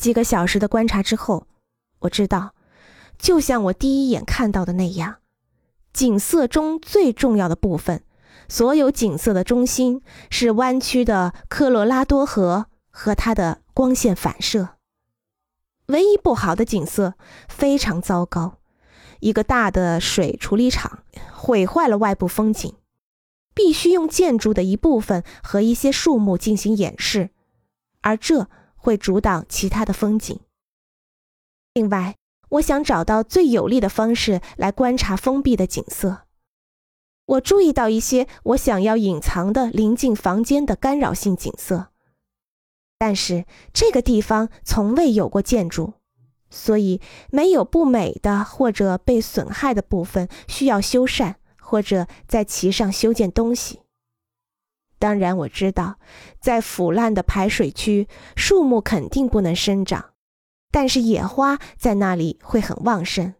几个小时的观察之后，我知道，就像我第一眼看到的那样，景色中最重要的部分，所有景色的中心是弯曲的科罗拉多河和它的光线反射。唯一不好的景色非常糟糕，一个大的水处理厂毁坏了外部风景，必须用建筑的一部分和一些树木进行掩饰，而这。会阻挡其他的风景。另外，我想找到最有利的方式来观察封闭的景色。我注意到一些我想要隐藏的临近房间的干扰性景色，但是这个地方从未有过建筑，所以没有不美的或者被损害的部分需要修缮或者在其上修建东西。当然，我知道，在腐烂的排水区，树木肯定不能生长，但是野花在那里会很旺盛。